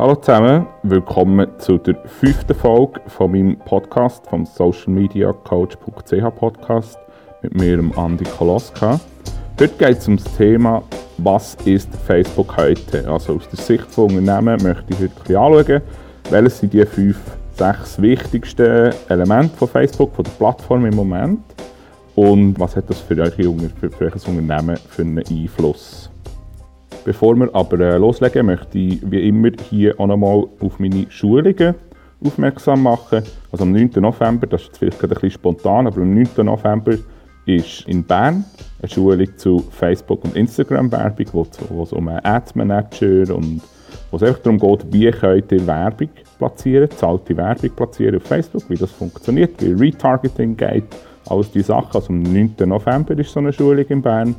Hallo zusammen, willkommen zu der fünften Folge von meinem Podcast vom Social Media Coach.ch Podcast mit mir, Andi Koloska. Heute geht es um das Thema, was ist Facebook heute? Also aus der Sicht von Unternehmen möchte ich heute anschauen, welche sind die fünf, sechs wichtigsten Elemente von Facebook, von der Plattform im Moment und was hat das für euch, für, für euch Unternehmen für einen Einfluss? Bevor wir aber äh, loslegen, möchte ich wie immer hier auch nochmal auf meine Schulungen aufmerksam machen. Also am 9. November, das ist vielleicht ein bisschen spontan, aber am 9. November ist in Bern eine Schulung zu Facebook- und Instagram-Werbung, wo es um einen Ads-Manager und wo es einfach darum geht, wie könnt ihr Werbung platzieren, zahlte Werbung platzieren auf Facebook, wie das funktioniert, wie Retargeting geht, alles diese Sachen. Also am 9. November ist so eine Schulung in Bern.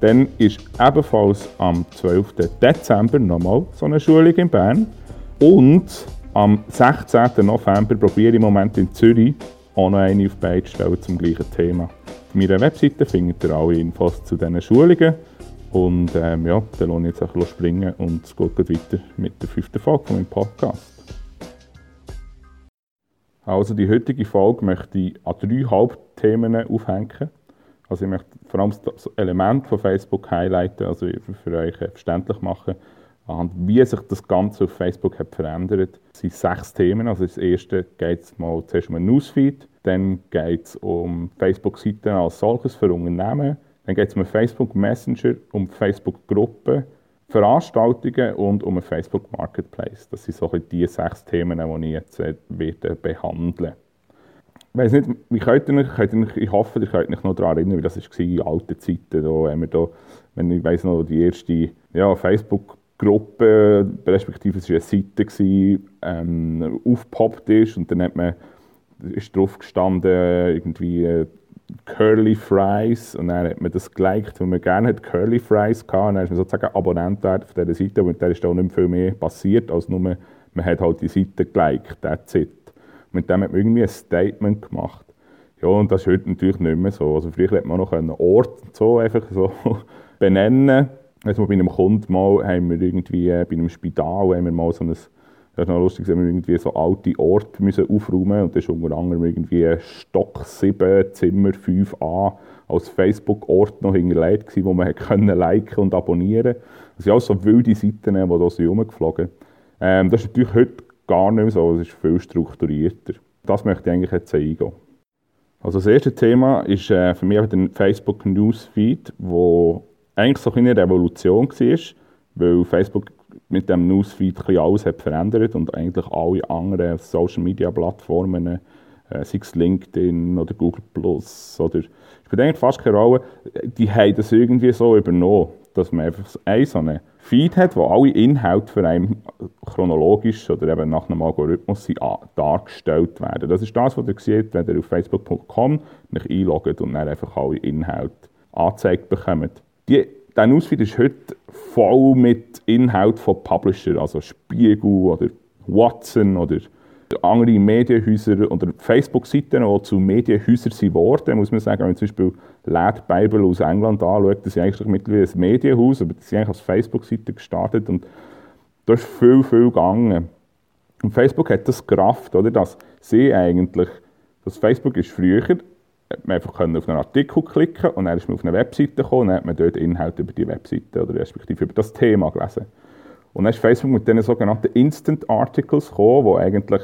Dann ist ebenfalls am 12. Dezember nochmal so eine Schulung in Bern. Und am 16. November probiere ich im Moment in Zürich auch noch eine auf die stellen zum gleichen Thema. Auf meiner Webseite findet ihr alle Infos zu diesen Schulungen. Und ähm, ja, dann lohne ich jetzt auch springen und es geht weiter mit der fünften Folge von meinem Podcast. Also die heutige Folge möchte ich an drei Hauptthemen aufhängen. Also ich möchte vor allem das Element von Facebook highlighten, also für euch verständlich machen, anhand wie sich das Ganze auf Facebook hat verändert. Es sind sechs Themen. Also das erste geht es mal zuerst um ein Newsfeed, dann geht es um Facebook-Seiten als solches für Unternehmen, dann geht es um einen Facebook Messenger, um Facebook-Gruppen, Veranstaltungen und um einen Facebook Marketplace. Das sind so die sechs Themen, die ich jetzt äh, behandeln werde. Ich weiß nicht, wie könnt ihr, könnt ihr, ich hoffe, ihr könnt euch noch daran erinnern, wie das war in alten Zeiten. Da haben wir da, wenn ich weiss noch, die erste ja, Facebook-Gruppe, respektive es war eine Seite, ähm, aufgepoppt ist und dann hat man, ist drauf gestanden, irgendwie äh, Curly Fries und dann hat man das geliked, weil man gerne hat Curly Fries hatte und dann ist man sozusagen Abonnent von dieser Seite und da ist auch nicht viel mehr passiert, als nur man hat halt die Seite geliked, that's it. Mit dem hat man irgendwie ein Statement gemacht. Ja, und das ist heute natürlich nicht mehr so. Also früher hätte man noch einen Ort so einfach so benennen also bei einem Kunden mal haben wir irgendwie, äh, bei einem Spital haben wir mal so ein, das ist noch lustig, haben wir irgendwie so alte Orte müssen aufräumen und das ist unter anderem irgendwie Stock 7, Zimmer 5a als Facebook-Ort noch hinterlegt gewesen, wo man können liken und abonnieren. Das sind alles so wilde Seiten, die da sind rumgeflogen. Ähm, das ist natürlich heute gar nicht mehr so, es ist viel strukturierter. Das möchte ich eigentlich jetzt eingehen. Also das erste Thema ist äh, für mich der Facebook Newsfeed, wo eigentlich so eine Revolution war, weil Facebook mit dem Newsfeed alles hat verändert und eigentlich alle anderen Social Media Plattformen, äh, sei es LinkedIn oder Google Plus oder spielt eigentlich fast keine Rolle, die haben das irgendwie so übernommen, dass man einfach eine so eine Feed hat, wo alle Inhalte für einen chronologisch oder eben nach einem Algorithmus dargestellt werden. Das ist das, was ihr seht, wenn ihr auf facebook.com einloggt und dann einfach alle Inhalte angezeigt bekommt. Die, dieser Newsfeed ist heute voll mit Inhalten von Publishern, also Spiegel oder Watson oder andere Medienhäuser oder Facebook-Seiten, die zu Medienhäusern sind muss man sagen. Wenn zum Beispiel Lad Bible aus England anschaut, das ist eigentlich mittlerweile ein Medienhaus, aber das sind eigentlich als Facebook-Seite gestartet und da ist viel, viel gegangen. Und Facebook hat das gerafft, oder, dass sie eigentlich, dass Facebook ist früher, hat man einfach auf einen Artikel klicken und dann ist man auf eine Webseite gekommen und dann hat man dort Inhalte über die Webseite oder respektive über das Thema gelesen. Und dann ist Facebook mit diesen sogenannten Instant Articles gekommen, wo eigentlich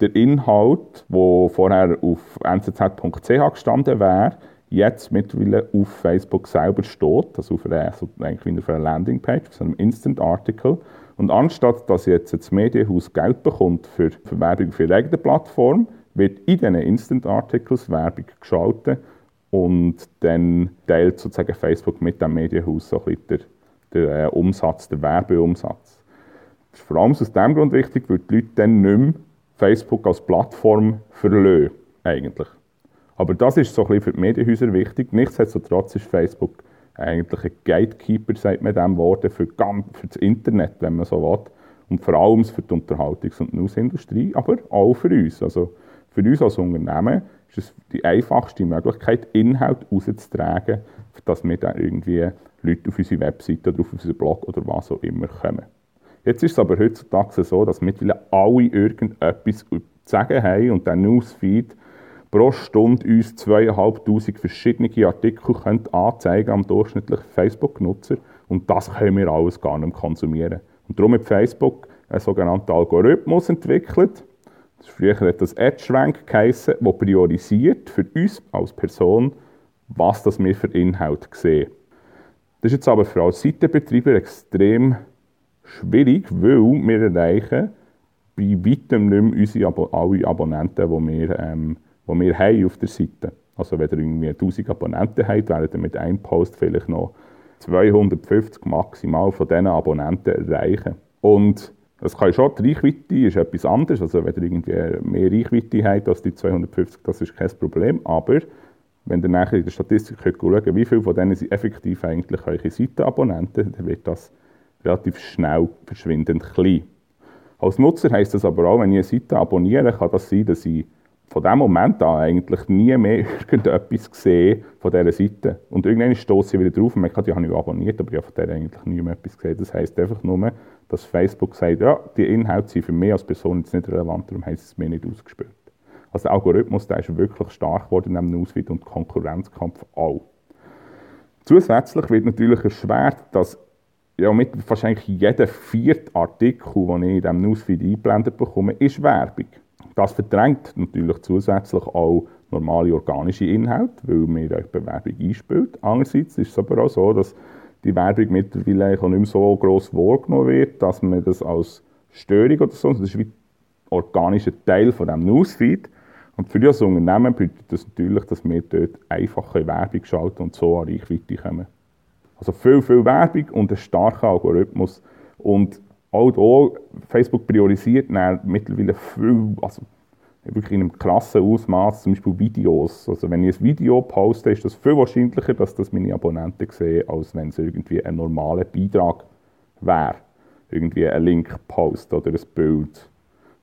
der Inhalt, der vorher auf nzz.ch gestanden wäre, jetzt mittlerweile auf Facebook selber steht, also auf einer, also eigentlich auf einer Landingpage, auf einem Instant Article. Und anstatt dass jetzt das Medienhaus Geld bekommt für, Werbung für ihre eigene Plattform, wird in diesen Instant Articles Werbung geschaltet und dann teilt sozusagen Facebook mit dem Medienhaus so ein bisschen der, der Umsatz, der Werbeumsatz. Das ist vor allem aus diesem Grund wichtig, weil die Leute dann nicht mehr Facebook als Plattform verlassen, eigentlich. Aber das ist so ein für die Medienhäuser wichtig. Nichtsdestotrotz ist Facebook eigentlich ein Gatekeeper, sagt man dem Worte, für, für das Internet, wenn man so will. Und vor allem für die Unterhaltungs- und Newsindustrie, aber auch für uns. Also für uns als Unternehmen ist es die einfachste Möglichkeit, Inhalt rauszutragen, dass wir dann irgendwie Leute auf unsere Webseite oder auf unseren Blog oder was auch immer kommen. Jetzt ist es aber heutzutage so, dass mittlerweile alle irgendetwas zu sagen haben und der Newsfeed pro Stunde uns zweieinhalbtausend verschiedene Artikel anzeigen am durchschnittlichen Facebook-Nutzer und das können wir alles gar nicht konsumieren. Und darum hat Facebook einen sogenannten Algorithmus entwickelt. Früher hat das EdgeRank geheissen, der priorisiert für uns als Person, was das wir für Inhalt sehen. Das ist jetzt aber für als Seitenbetreiber extrem schwierig, weil wir erreichen bei weitem nicht mehr unsere Abo alle Abonnenten, die wir, ähm, die wir haben auf der Seite. Also wenn ihr irgendwie 1000 Abonnenten habt, werdet ihr mit einem Post vielleicht noch 250 maximal von diesen Abonnenten erreichen. Und das kann schon, die Reichweite ist etwas anderes. Also wenn ihr irgendwie mehr Reichweite habt als die 250, das ist kein Problem. Aber wenn ihr nachher in der Statistik könnt schauen wie viele von denen sind effektiv eigentlich eure Seitenabonnenten, dann wird das relativ schnell verschwindend klein. Als Nutzer heisst das aber auch, wenn ich eine Seite abonniere, kann das sein, dass ich von dem Moment an eigentlich nie mehr irgendetwas sehe von dieser Seite. Und irgendwann stoße ich wieder drauf und merke, die habe ich abonniert, aber ich habe von der eigentlich nie mehr etwas gesehen. Das heisst einfach nur, dass Facebook sagt, ja, die Inhalte sind für mich als Person jetzt nicht relevant, darum haben sie es mir nicht ausgespielt. Also der Algorithmus der ist wirklich stark geworden neben Newsfeed und Konkurrenzkampf auch. Zusätzlich wird natürlich erschwert, dass ja, mit wahrscheinlich jeder vierte Artikel, den ich in diesem Newsfeed eingeblendet bekomme, ist Werbung. Das verdrängt natürlich zusätzlich auch normale organische Inhalte, weil mir eine Bewerbung einspielt. Andererseits ist es aber auch so, dass die Werbung mittlerweile auch nicht mehr so gross wahrgenommen wird, dass man das als Störung oder so, das ist wie ein organischer Teil von dem Newsfeed. Und für das Unternehmen bedeutet das natürlich, dass wir dort einfache Werbung schalten und so an Reichweite kommen. Also viel, viel Werbung und ein starker Algorithmus. Und auch hier, Facebook priorisiert mittlerweile viel, also wirklich in einem krassen Ausmaß, zum Beispiel Videos. Also wenn ich ein Video poste, ist das viel wahrscheinlicher, dass das meine Abonnenten sehen, als wenn es irgendwie ein normaler Beitrag wäre. Irgendwie ein Link-Post oder ein Bild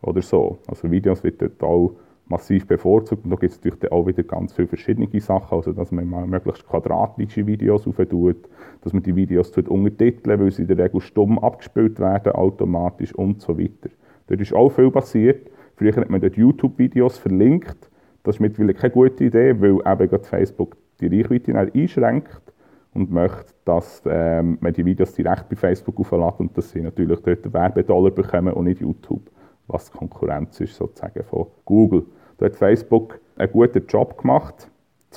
oder so. Also Videos wird dort auch massiv bevorzugt. Und da gibt es natürlich auch wieder ganz viele verschiedene Sachen, also dass man mal möglichst quadratische Videos auftut, dass man die Videos untertiteln weil sie in der Regel stumm abgespielt werden, automatisch und so weiter. Dort ist auch viel passiert. Früher hat man dort YouTube-Videos verlinkt. Das ist mittlerweile keine gute Idee, weil eben gerade Facebook die Reichweite einschränkt und möchte, dass ähm, man die Videos direkt bei Facebook auflädt und dass sie natürlich dort Werbedollar bekommen und nicht YouTube, was Konkurrenz ist sozusagen von Google. Da hat Facebook einen guten Job gemacht,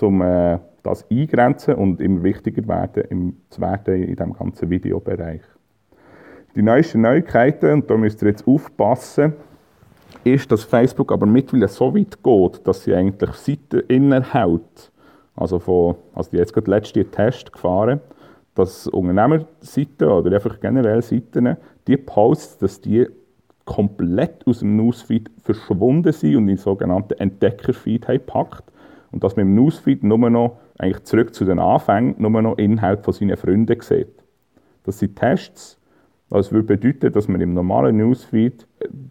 um äh, das eingrenzen und immer wichtiger werden, im, zu werden in diesem ganzen Videobereich. Die neuesten Neuigkeiten, und da müsst ihr jetzt aufpassen, ist, dass Facebook aber mittlerweile so weit geht, dass sie eigentlich Seiten innerhält. Also, von, also die jetzt gerade letzte Test gefahren, dass Unternehmerseiten oder einfach generell Seiten, die Posts, dass die komplett aus dem Newsfeed verschwunden sind und in den sogenannten Entdeckerfeed haben gepackt. Und dass man im Newsfeed nur noch, eigentlich zurück zu den Anfängen, nur noch Inhalt von seinen Freunden sieht. Das sind Tests. Das würde bedeuten, dass man im normalen Newsfeed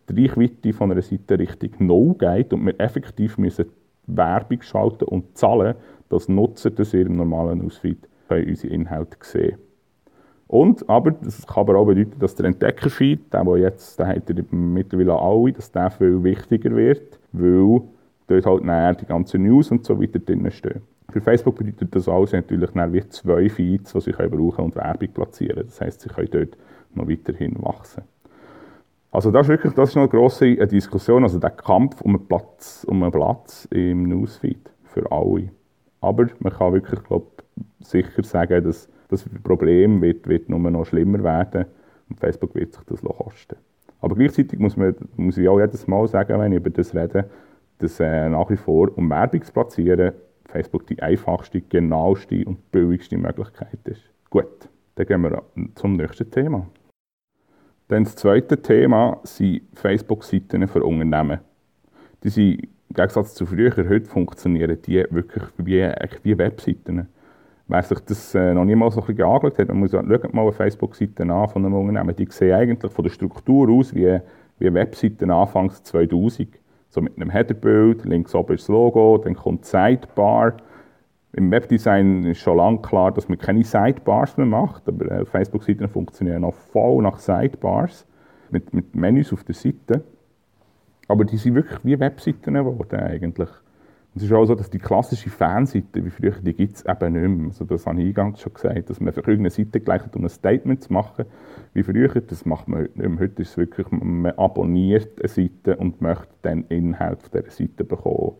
die Reichweite von einer Seite Richtung Null geht und wir effektiv müssen Werbung schalten und zahlen, dass Nutzer das in ihrem normalen Newsfeed unsere Inhalte sehen und, aber das kann aber auch bedeuten, dass der Entdeckerfeed, der, der jetzt, der hat mittlerweile alle, dass der viel wichtiger wird, weil dort halt näher die ganzen News und so weiter drin stehen. Für Facebook bedeutet das sie natürlich wie zwei Feeds, die sie brauchen und Werbung platzieren. Das heisst, sie können dort noch weiterhin wachsen. Also das ist wirklich das ist noch eine grosse Diskussion, also der Kampf um einen Platz, um einen Platz im Newsfeed für alle. Aber man kann wirklich, glaube sicher sagen, dass das Problem wird, wird nur noch schlimmer werden und Facebook wird sich das kosten. Aber gleichzeitig muss, man, muss ich auch jedes Mal sagen, wenn ich über das rede, dass äh, nach wie vor, um Werbung zu platzieren, Facebook die einfachste, genaueste und billigste Möglichkeit ist. Gut, dann gehen wir zum nächsten Thema. Dann das zweite Thema sind Facebook-Seiten für Unternehmen. Die sind im Gegensatz zu früher, heute funktionieren die wirklich wie, wie Webseiten. Wer sich das äh, noch niemals so ein bisschen angeschaut hat, man muss schaut mal eine Facebook-Seite an von einem Unternehmen. Die sehen eigentlich von der Struktur aus wie, wie Webseiten anfangs 2000. So mit einem Headerbild, links oben das Logo, dann kommt Sidebar. Im Webdesign ist schon lange klar, dass man keine Sidebars mehr macht, aber äh, Facebook-Seiten funktionieren noch voll nach Sidebars. mit, mit Menüs auf der Seite. Aber die sind wirklich wie Webseiten geworden eigentlich. Es ist auch so, dass die klassische Fanseite, wie früher, die gibt es eben nicht mehr. Also das habe ich eingangs schon gesagt, dass man für irgendeine Seite gleich um ein Statement zu machen, wie früher, das macht man heute nicht mehr. Heute ist es wirklich, man abonniert eine Seite und möchte dann Inhalt von dieser Seite bekommen.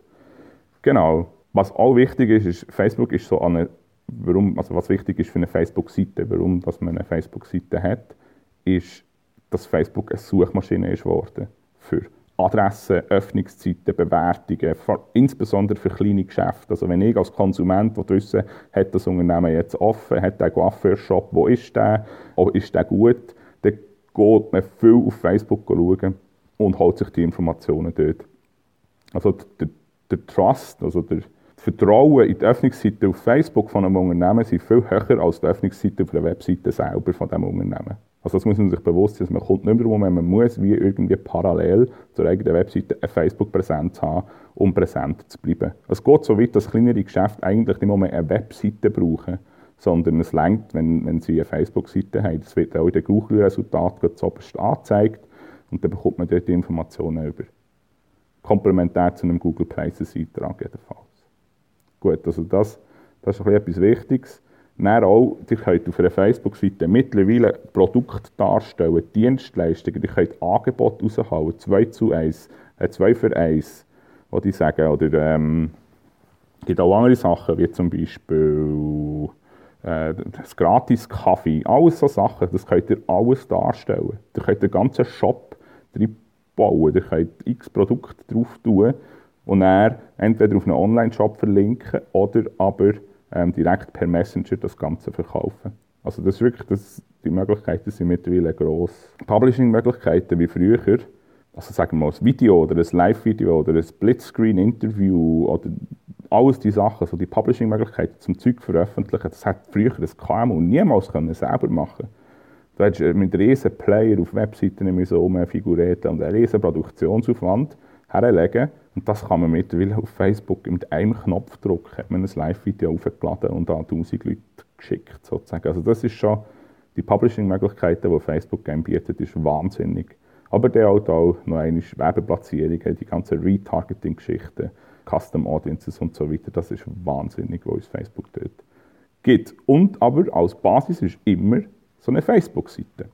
Genau. Was auch wichtig ist, ist, Facebook ist so eine, warum, also was wichtig ist für eine Facebook-Seite, warum dass man eine Facebook-Seite hat, ist, dass Facebook eine Suchmaschine ist geworden für Adressen, Öffnungszeiten, Bewertungen, insbesondere für kleine Geschäfte. Also wenn ich als Konsument wissen hat das Unternehmen jetzt offen, hat der Coiffeur-Shop, wo ist der, oh, ist der gut, dann geht man viel auf Facebook schauen und holt sich die Informationen dort. Also der, der Trust, also der Vertrauen in die Öffnungsseite auf Facebook von einem Unternehmen sind viel höher als die Öffnungsseite auf der Webseite selber von diesem Unternehmen. Also das muss man sich bewusst sein, man kommt nicht mehr Moment, man muss wie irgendwie parallel zur eigenen Webseite eine Facebook-Präsenz haben, um präsent zu bleiben. Es geht so weit, dass kleinere Geschäfte eigentlich nicht mehr eine Webseite brauchen, sondern es längt, wenn, wenn sie eine Facebook-Seite haben. Das wird auch in den Google-Resultaten zuoberst angezeigt und dann bekommt man dort die Informationen über. Komplementär zu einem Google Places-Eintrag jedenfalls. Gut, also das, das ist etwas Wichtiges. Dann auch, ihr könnt auf einer Facebook-Seite mittlerweile Produkte darstellen, Dienstleistungen, ihr könnt Angebote raushauen, 2 zu 1, äh, 2 für 1, was ich sagen. Oder ähm, gibt auch andere Sachen, wie zum Beispiel äh, das Gratis-Kaffee, alles so Sachen, das könnt ihr alles darstellen. Ihr könnt den ganzen Shop bauen, ihr könnt x Produkte drauf tun und dann entweder auf einen Online-Shop verlinken oder aber ähm, direkt per Messenger das Ganze verkaufen. Also das ist wirklich, das, die Möglichkeiten sind mittlerweile gross. Publishing-Möglichkeiten wie früher, also sagen wir mal ein Video oder ein Live-Video oder ein Splitscreen-Interview oder alles die Sachen, also die Publishing-Möglichkeiten zum Zeug veröffentlichen, das hat früher das KMU niemals können selber machen Du hättest mit riesen Player auf Webseiten so rumfigurieren und einen riesen Produktionsaufwand herlegen und das kann man mittlerweile auf Facebook mit einem Knopfdruck hat man ein Live-Video aufgeladen und an 1000 Leute geschickt, sozusagen. Also das ist schon, die Publishing-Möglichkeiten, die Facebook Game bietet, ist wahnsinnig. Aber der auch, auch noch eine Werbeplatzierungen, die ganzen Retargeting-Geschichten, Custom Audiences und so weiter, das ist wahnsinnig, was uns Facebook dort gibt. Und aber als Basis ist immer so eine Facebook-Seite.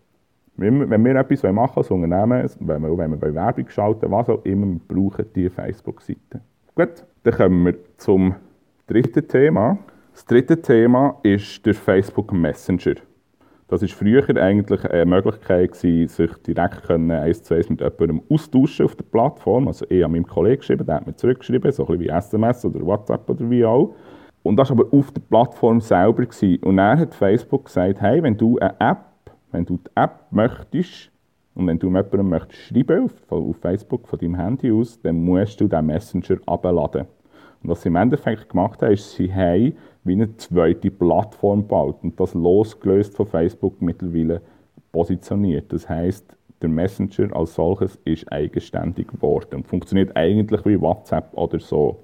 Wenn, wir etwas machen als Unternehmen, wenn wir, wenn wir Werbung schalten, was auch immer, wir brauchen diese Facebook-Seite. Gut, dann kommen wir zum dritten Thema. Das dritte Thema ist der Facebook Messenger. Das war früher eigentlich eine Möglichkeit, gewesen, sich direkt eins zu eins mit jemandem austauschen auf der Plattform. Also ich habe meinem Kollegen geschrieben, der hat mir zurückgeschrieben, so ein bisschen wie SMS oder WhatsApp oder wie auch. Und das war aber auf der Plattform selber. Gewesen. Und dann hat Facebook gesagt, hey, wenn du eine App wenn du die App möchtest und wenn du jemandem möchtest schreiben auf, auf Facebook von deinem Handy aus, dann musst du den Messenger abladen. Und was sie im Endeffekt gemacht haben, ist, sie haben wie eine zweite Plattform gebaut und das losgelöst von Facebook mittlerweile positioniert. Das heißt, der Messenger als solches ist eigenständig geworden und funktioniert eigentlich wie WhatsApp oder so.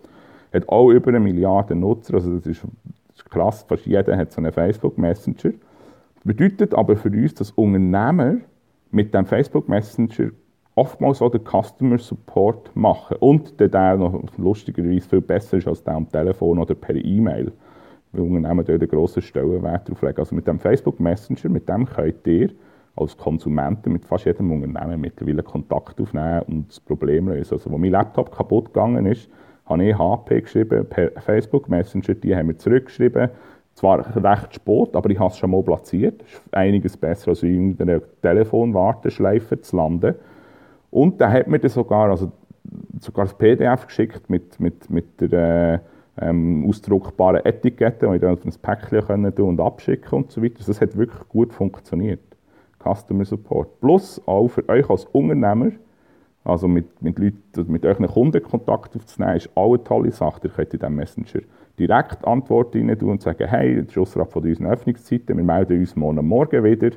Hat auch über eine Milliarde Nutzer, also das ist, krass, fast jeder hat so einen Facebook Messenger. Bedeutet aber für uns, dass Unternehmer mit dem Facebook Messenger oftmals auch den Customer Support machen und der, noch lustigerweise viel besser ist als der am Telefon oder per E-Mail. Weil Unternehmen dort einen grossen Stellenwert drauf legen. Also mit dem Facebook Messenger, mit dem könnt ihr als Konsumenten mit fast jedem Unternehmen mittlerweile Kontakt aufnehmen und das Problem lösen. Also, als mein Laptop kaputt gegangen ist, habe ich HP geschrieben per Facebook Messenger, die haben mir zurückgeschrieben, zwar recht spät, aber ich habe es schon mal platziert. Das ist einiges besser, als in einer Telefonwarteschleife zu landen. Und da hat mir sogar, also sogar das PDF geschickt mit, mit, mit der äh, ähm, ausdruckbaren Etikette, die ich dann auf ein Päckchen können und abschicken und so weiter. Das hat wirklich gut funktioniert. Customer Support. Plus auch für euch als Unternehmer, also mit, mit Leuten, mit euren Kunden Kontakt aufzunehmen, ist auch eine tolle Sache. Ihr könnt in diesem Messenger direkt Antworten rein tun und sagen, hey, ist außerhalb von unseren Öffnungszeiten, wir melden uns morgen Morgen wieder,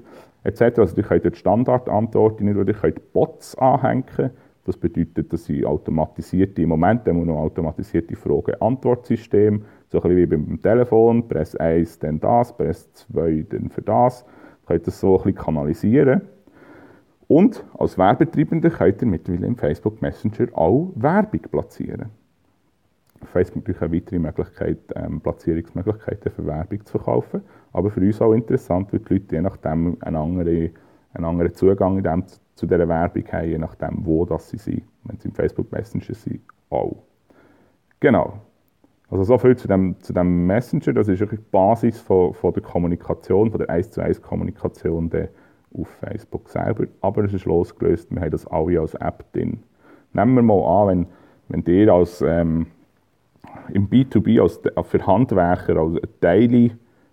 etc. Also ihr könnt Standardantworten rein tun, ihr könnt Bots anhängen, das bedeutet, dass sie automatisierte, im Moment haben wir noch automatisierte Frage-Antwort-System, so ein bisschen wie beim Telefon, Press 1, dann das, Press 2, dann für das, ihr könnt das so ein bisschen kanalisieren. Und als Werbetreibender könnt ihr mittlerweile im Facebook Messenger auch Werbung platzieren. Facebook natürlich eine weitere Möglichkeit, ähm, Platzierungsmöglichkeiten für Werbung zu verkaufen. Aber für uns auch interessant, weil die Leute je nachdem einen anderen, einen anderen Zugang dem, zu dieser Werbung haben, je nachdem, wo das sie sind. Wenn sie im Facebook Messenger sind, auch. Genau. Also so viel zu dem, zu dem Messenger. Das ist wirklich die Basis von, von der Kommunikation, von der 1 zu 1 Kommunikation auf Facebook selber. Aber es ist losgelöst, wir haben das alle als App drin. Nehmen wir mal an, wenn, wenn ihr als ähm, im B2B als, für Handwerker als Teile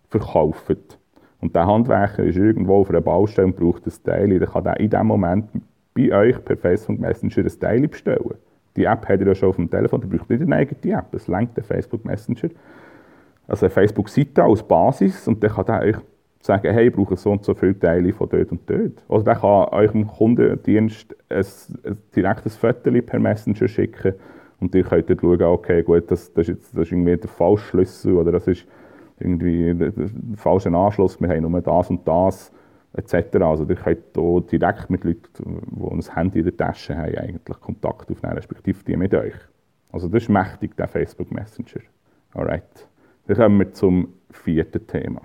verkauft und der Handwerker ist irgendwo auf einer Baustelle und braucht ein Teil, dann kann er in dem Moment bei euch per Facebook Messenger ein Teil bestellen. Die App hat ihr ja schon auf dem Telefon, ihr braucht nicht eine eigene App, es lenkt der Facebook Messenger. Also eine Facebook-Seite als Basis und dann kann er euch sagen, hey, ich brauche so und so viele Teile von dort und dort. Oder der kann eurem Kundendienst ein, ein direktes Foto per Messenger schicken und ihr könnt dann schauen, okay, gut, das, das, ist, jetzt, das ist irgendwie der falsche Schlüssel oder das ist irgendwie der, der falsche Anschluss, wir haben nur das und das, etc. Also ihr könnt hier direkt mit Leuten, die ein Handy in der Tasche haben, eigentlich Kontakt aufnehmen, respektive die mit euch. Also das ist mächtig, der Facebook Messenger. Alright. Dann kommen wir zum vierten Thema.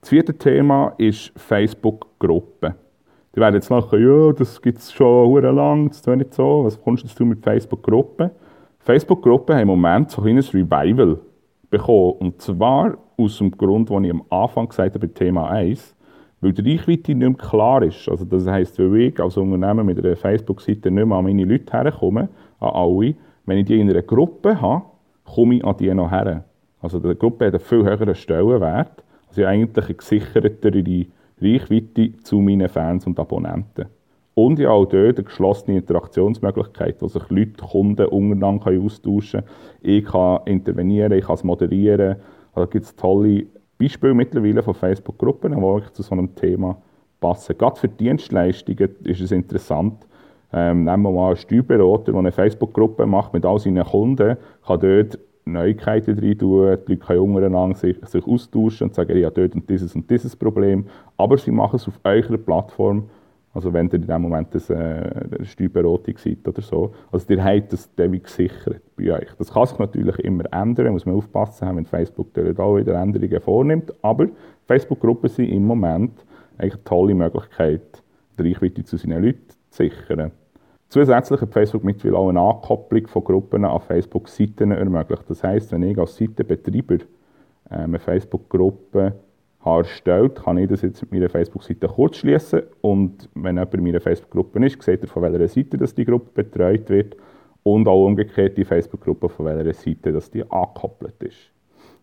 Das vierte Thema ist Facebook-Gruppen. Die werden jetzt nachher, ja, das gibt es schon lang, das ist nicht so. Was kommst du mit Facebook-Gruppen? Facebook-Gruppen haben im Moment so ein kleines Revival bekommen. Und zwar aus dem Grund, den ich am Anfang gesagt habe, bei Thema 1, weil die Reichweite nicht mehr klar ist. Also das heisst, wenn ich als Unternehmen mit einer Facebook-Seite nicht mehr an meine Leute herkomme, an alle, wenn ich die in einer Gruppe habe, komme ich an die noch her. Also die Gruppe hat einen viel höheren Stellenwert, also eigentlich eine gesichertere Reichweite zu meinen Fans und Abonnenten. Und ja auch dort eine geschlossene Interaktionsmöglichkeit, wo sich Leute, Kunden untereinander austauschen können. Ich kann intervenieren, ich kann es moderieren. Also da gibt es tolle Beispiele mittlerweile von Facebook-Gruppen, die zu so einem Thema passen. Gerade für Dienstleistungen ist es interessant. Ähm, nehmen wir mal einen Steuerberater, der eine Facebook-Gruppe macht mit all seinen Kunden, kann dort Neuigkeiten rein tun, die Leute können untereinander sich, sich austauschen und sagen, ja, dort und dieses und dieses Problem. Aber sie machen es auf eurer Plattform, also wenn ihr in dem Moment äh, eine Steuerberatung seid oder so. Also ihr habt das ewig gesichert bei euch. Das kann sich natürlich immer ändern, muss man aufpassen, wenn Facebook dort auch wieder Änderungen vornimmt. Aber Facebook-Gruppen sind im Moment eine tolle Möglichkeit, die Reichweite zu seinen Leuten zu sichern. Zusätzlich hat Facebook mittlerweile auch eine Ankopplung von Gruppen an Facebook-Seiten ermöglicht. Das heisst, wenn ich als Seitenbetreiber äh, eine Facebook-Gruppe erstellt, kann ich das jetzt mit meiner Facebook-Seite kurz schließen und wenn jemand in meiner Facebook-Gruppe ist, sieht er, von welcher Seite dass die Gruppe betreut wird und auch umgekehrt die Facebook-Gruppe, von welcher Seite dass die angekoppelt ist.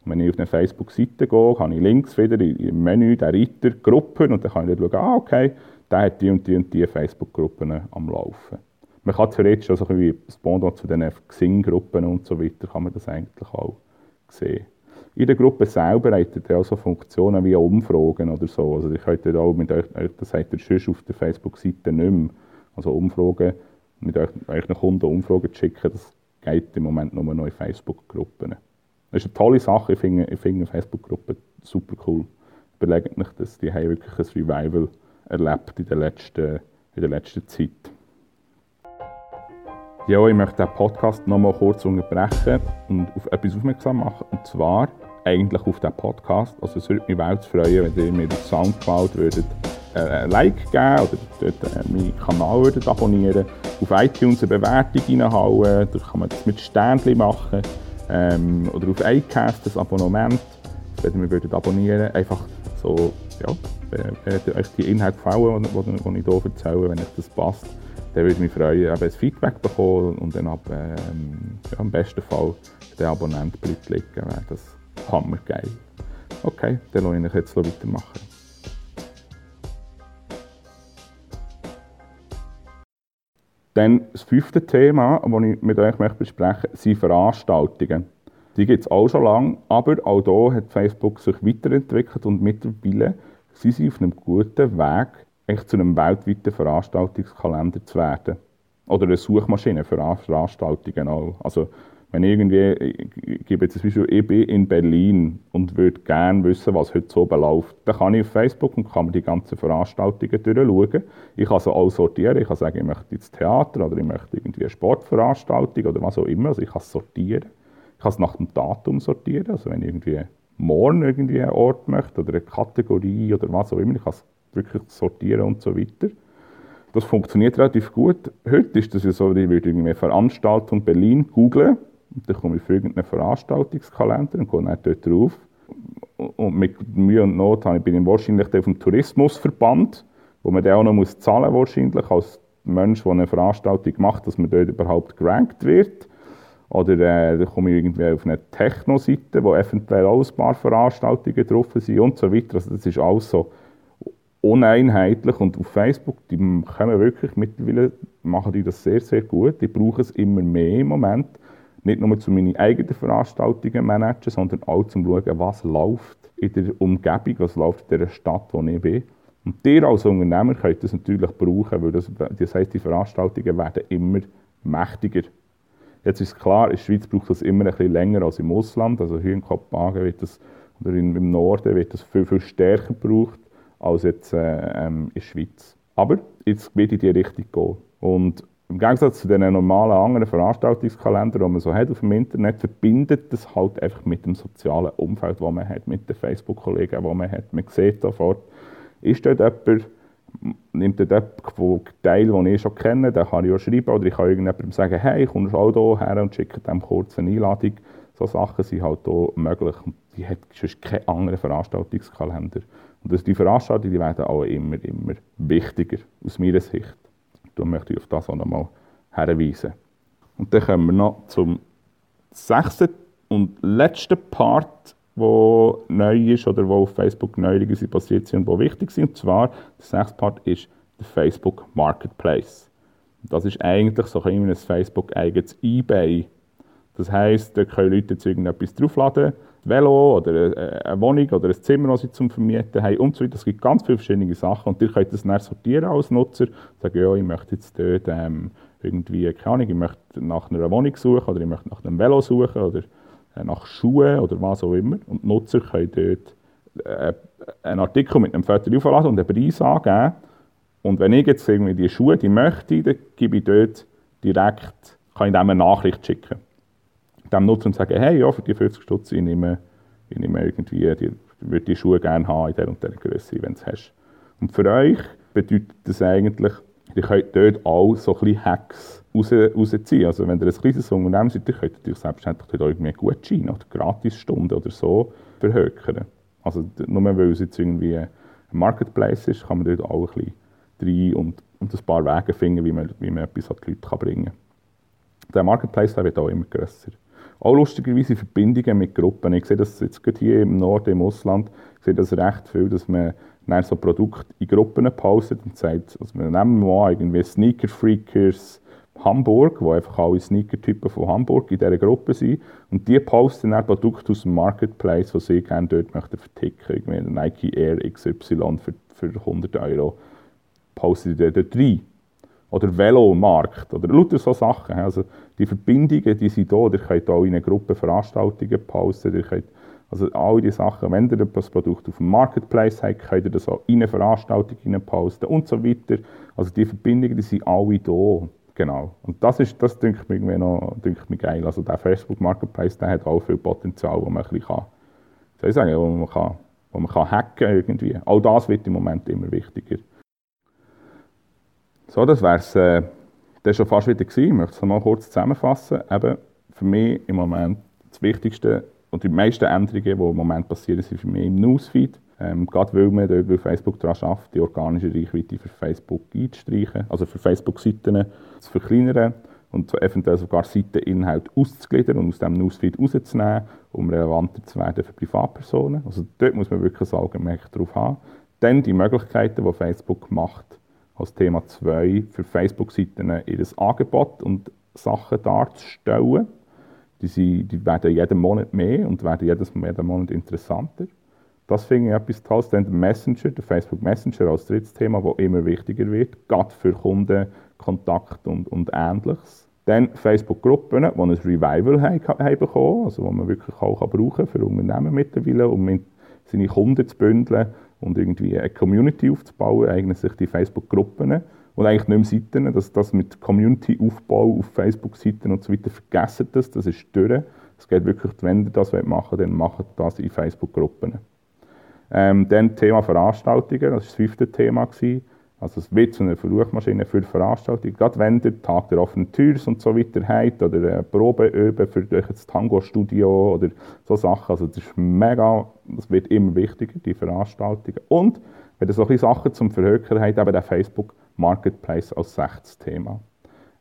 Wenn ich auf eine Facebook-Seite gehe, kann ich links wieder im Menü den Reiter Gruppen und dann kann ich dann schauen, ah, okay, der hat die und die und die Facebook-Gruppen am Laufen. Man kann theoretisch auch so ein bisschen das zu den Xing-Gruppen und so weiter, kann man das eigentlich auch sehen. In der Gruppe selber hat er auch so Funktionen wie Umfragen oder so. Also ich könnte auch mit euch, das sagt ihr sonst auf der Facebook-Seite nicht mehr. Also Umfragen, mit euch, euch Kunden Umfragen zu schicken, das geht im Moment nur noch in Facebook-Gruppen. Das ist eine tolle Sache, ich finde, ich finde Facebook-Gruppen super cool. Überlegt euch das, die haben wirklich ein Revival erlebt in der letzten, in der letzten Zeit. Ja, ich möchte den Podcast noch mal kurz unterbrechen und auf etwas aufmerksam machen. Und zwar eigentlich auf den Podcast. Also es würde mich weit freuen, wenn ihr mir auf Soundcloud würdet äh, ein Like geben oder dort äh, meinen Kanal würdet abonnieren Auf iTunes eine Bewertung reinhauen, da kann man das mit Sternchen machen. Ähm, oder auf iCast ein Abonnement, wenn ihr würdet abonnieren Einfach so, ja, wenn euch die Inhalte gefallen, die ich hier erzähle, wenn euch das passt dann würde ich mich freuen, eben ein Feedback bekommen und dann ab, ähm, ja, im besten Fall den Abonnent bleibt liegen, wäre das hammergeil. Okay, dann lasse ich euch jetzt weitermachen. Dann das fünfte Thema, das ich mit euch besprechen möchte, sind Veranstaltungen. Die gibt es auch schon lange, aber auch hier hat Facebook sich weiterentwickelt und mittlerweile sind sie auf einem guten Weg, eigentlich zu einem weltweiten Veranstaltungskalender zu werden. Oder eine Suchmaschine für Veranstaltungen auch. Also Wenn ich irgendwie, ich gebe jetzt zum Beispiel, ich bin in Berlin und würde gerne wissen, was heute so läuft, dann kann ich auf Facebook und kann mir die ganzen Veranstaltungen durchschauen. Ich kann sie auch sortieren. Ich kann sagen, ich möchte ins Theater oder ich möchte irgendwie eine Sportveranstaltung oder was auch immer. Also ich kann es sortieren. Ich kann es nach dem Datum sortieren. Also wenn ich irgendwie morgen irgendwie einen Ort möchte oder eine Kategorie oder was auch immer, ich kann es wirklich sortieren und so weiter. Das funktioniert relativ gut. Heute ist das ja so, ich würde irgendwie Veranstaltung Berlin googlen und dann komme ich für irgendeinen Veranstaltungskalender und gehe dann dort drauf. Und mit Mühe und Not bin ich wahrscheinlich auf dem Tourismusverband, wo man dann auch noch muss zahlen wahrscheinlich als Mensch, der eine Veranstaltung macht, dass man dort überhaupt gerankt wird. Oder äh, dann komme ich irgendwie auf eine Techno-Seite, wo eventuell auch ein paar Veranstaltungen drauf sind und so weiter. Also das ist alles so uneinheitlich und auf Facebook, die kommen wirklich mittlerweile, machen die das sehr, sehr gut. Die brauchen es immer mehr im Moment. Nicht nur zu meinen eigenen Veranstaltungen managen, sondern auch zum schauen, was läuft in der Umgebung, was läuft in der Stadt, wo ich bin. Und ihr als Unternehmer könnt das natürlich brauchen, weil das, das heisst, die Veranstaltungen werden immer mächtiger. Jetzt ist klar, in der Schweiz braucht das immer ein bisschen länger als im Ausland. Also hier in Kopenhagen wird das, oder im Norden wird das viel, viel stärker gebraucht als jetzt äh, ähm, in der Schweiz. Aber jetzt wird in die Richtung gehen. Und im Gegensatz zu den normalen anderen Veranstaltungskalendern, die man so hat auf dem Internet, verbindet das halt einfach mit dem sozialen Umfeld, das man hat, mit den Facebook-Kollegen, die man hat. Man sieht sofort, ist dort jemand, nimmt dort jemand, Teil, den ich schon kenne, den kann ich auch schreiben, oder ich kann irgendjemandem sagen, hey, kommst du auch hierher und schicke dem kurz eine Einladung. So Sachen sind halt hier möglich und die hat sonst keinen anderen Veranstaltungskalender. Und die Veranstaltungen die werden auch immer, immer wichtiger, aus meiner Sicht. Da möchte ich auf das auch nochmal hinweisen. Und dann kommen wir noch zum sechsten und letzten Part, wo neu ist oder wo auf Facebook Neuerungen passiert sind und wo wichtig sind. Und zwar, der sechste Part ist der Facebook Marketplace. Das ist eigentlich so ein Facebook-eigenes eBay. Das heisst, da können Leute jetzt irgendetwas draufladen Velo oder eine Wohnung oder ein Zimmer, das sie zum Vermieten haben und so weiter. Es gibt ganz viele verschiedene Sachen und ihr könnt das dann sortieren als Nutzer. Sagen, ja, ich möchte jetzt dort ähm, irgendwie, keine Ahnung, ich möchte nach einer Wohnung suchen oder ich möchte nach einem Velo suchen oder äh, nach Schuhen oder was auch immer. Und die Nutzer können dort äh, einen Artikel mit einem Foto aufladen und einen Preis angeben. Und wenn ich jetzt irgendwie die Schuhe die möchte, dann gebe ich dort direkt, kann ich dem eine Nachricht schicken dem Nutzer und sagen, hey, ja, für die 50 Stutz, ich nehme, ich nehme irgendwie, die, würde die Schuhe gerne haben in der und der Größe, wenn du es hast. Und für euch bedeutet das eigentlich, ihr könnt dort auch so ein bisschen Hacks raus, rausziehen. Also wenn ihr ein kleines Unternehmen seid, ihr könnt natürlich selbstverständlich dort irgendwie Gutscheine oder Gratisstunden oder so verhökern. Also nur weil es jetzt irgendwie ein Marketplace ist, kann man dort auch ein bisschen rein und, und ein paar Wege finden, wie man, wie man etwas an die Leute bringen kann. Der Marketplace der wird auch immer grösser. Auch lustigerweise Verbindungen mit Gruppen. Ich sehe das jetzt gerade hier im Norden, im Ausland, ich sehe das recht viel, dass man dann so Produkte in Gruppen postet und sagt, also wir nehmen mal irgendwie Sneaker Freakers Hamburg, wo einfach alle Sneaker-Typen von Hamburg in dieser Gruppe sind. Und die posten dann Produkte aus dem Marketplace, die sie gerne dort möchten verticken. Irgendwie Nike Air XY für, für 100 Euro. Posten die dort rein oder Velomarkt oder lauter so Sachen. Also die Verbindungen, die sind da. Ihr könnt auch in eine Gruppe Veranstaltungen posten. Ihr könnt, also all diese Sachen, wenn ihr das Produkt auf dem Marketplace habt, könnt ihr das auch in eine Veranstaltung posten und so weiter. Also die Verbindungen, die sind alle da. Genau. Und das ist, das denke ich mir noch, denke mir geil. Also der Facebook Marketplace, der hat auch viel Potenzial, wo man ein bisschen kann, soll ich sagen, wo man kann, wo man kann hacken irgendwie. Auch das wird im Moment immer wichtiger. So, das wäre es äh, das schon fast wieder gewesen. Ich möchte es noch mal kurz zusammenfassen. Eben, für mich im Moment das Wichtigste und die meisten Änderungen, die im Moment passieren, sind für mich im Newsfeed. Ähm, gerade weil man dort bei Facebook daran schafft, die organische Reichweite für Facebook einzustreichen, also für Facebook-Seiten zu verkleinern und eventuell sogar Seiteninhalt auszugliedern und aus dem Newsfeed rauszunehmen, um relevanter zu werden für Privatpersonen. Also dort muss man wirklich ein Augenmerk drauf haben. Dann die Möglichkeiten, die Facebook macht, als Thema 2 für Facebook-Seiten ihr Angebot und Sachen darzustellen. Die, sind, die werden jeden Monat mehr und werden jedes, jeden Monat interessanter. Das finde ich etwas Tolles. Dann der Messenger, der Facebook Messenger als drittes Thema, das immer wichtiger wird, gerade für Kundenkontakt und, und Ähnliches. Dann Facebook-Gruppen, die ein Revival haben bekommen, also die man wirklich auch brauchen kann für Unternehmen mittlerweile, um seine Kunden zu bündeln und irgendwie eine Community aufzubauen, eignen sich die Facebook-Gruppen und eigentlich nicht mehr Seiten. Das, das mit Community-Aufbau auf Facebook-Seiten und so weiter, vergessen das, das ist durch. Es geht wirklich, wenn ihr das machen wollt, dann macht das in Facebook-Gruppen. Ähm, dann Thema Veranstaltungen, das war das fünfte Thema. Gewesen. Also es wird so eine Versuchmaschine für Veranstaltungen. Gerade wenn ihr Tag der offenen Tür und so weiter habt oder eine Probe üben für das Tango-Studio oder so Sachen. Also das ist mega, das wird immer wichtiger, die Veranstaltungen. Und wenn ihr solche Sachen zum Verhökern habt, eben der Facebook Marketplace als sechstes Thema.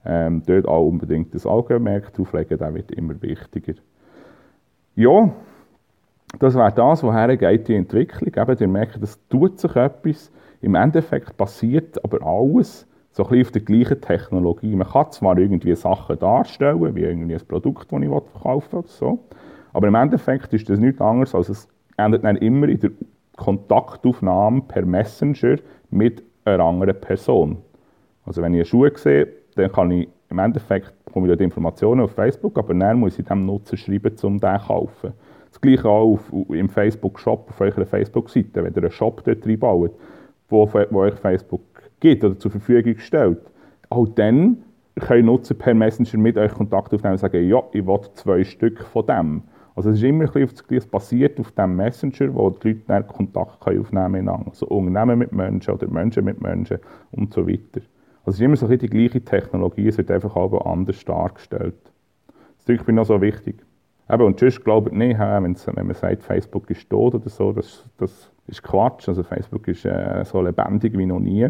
Ähm, dort auch unbedingt das Augenmerk drauf legen, der wird immer wichtiger. Ja, das wäre das, woher geht die Entwicklung. Eben, ihr merkt, es tut sich etwas. Im Endeffekt passiert aber alles so ein auf der gleichen Technologie. Man kann zwar irgendwie Sachen darstellen, wie irgendwie ein Produkt, das ich verkaufen will, so, aber im Endeffekt ist das nichts anderes, als es endet dann immer in der Kontaktaufnahme per Messenger mit einer anderen Person. Also wenn ich eine Schuhe sehe, dann kann ich im Endeffekt komme ich die Informationen auf Facebook, aber dann muss ich dem Nutzer schreiben, um den zu kaufen. Das gleiche auch auf, im Facebook-Shop, auf eurer Facebook-Seite, wenn ihr einen Shop dort reinbaut, wo, wo euch Facebook gibt oder zur Verfügung stellt. Auch dann können Nutzer per Messenger mit euch Kontakt aufnehmen und sagen, ja, ich will zwei Stück von dem. Also es ist immer ein bisschen auf basiert auf dem Messenger, wo die Leute dann Kontakt können aufnehmen können. Also Unternehmen mit Menschen oder Menschen mit Menschen und so weiter. Also es ist immer so ein die gleiche Technologie, es wird einfach aber anders dargestellt. Das ist mir noch so wichtig. Eben, und sonst glaube ich nicht, wenn man sagt, Facebook ist tot oder so, das, das ist Quatsch. Also Facebook ist äh, so lebendig wie noch nie.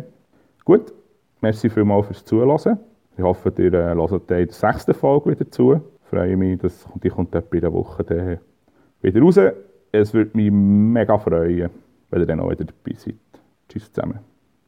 Gut, merci vielmals fürs Zuhören. Ich hoffe, ihr äh, hört die sechste Folge wieder zu. Ich freue mich, dass die kommt etwa in der Woche wieder raus. Es würde mich mega freuen, wenn ihr dann auch wieder dabei seid. Tschüss zusammen.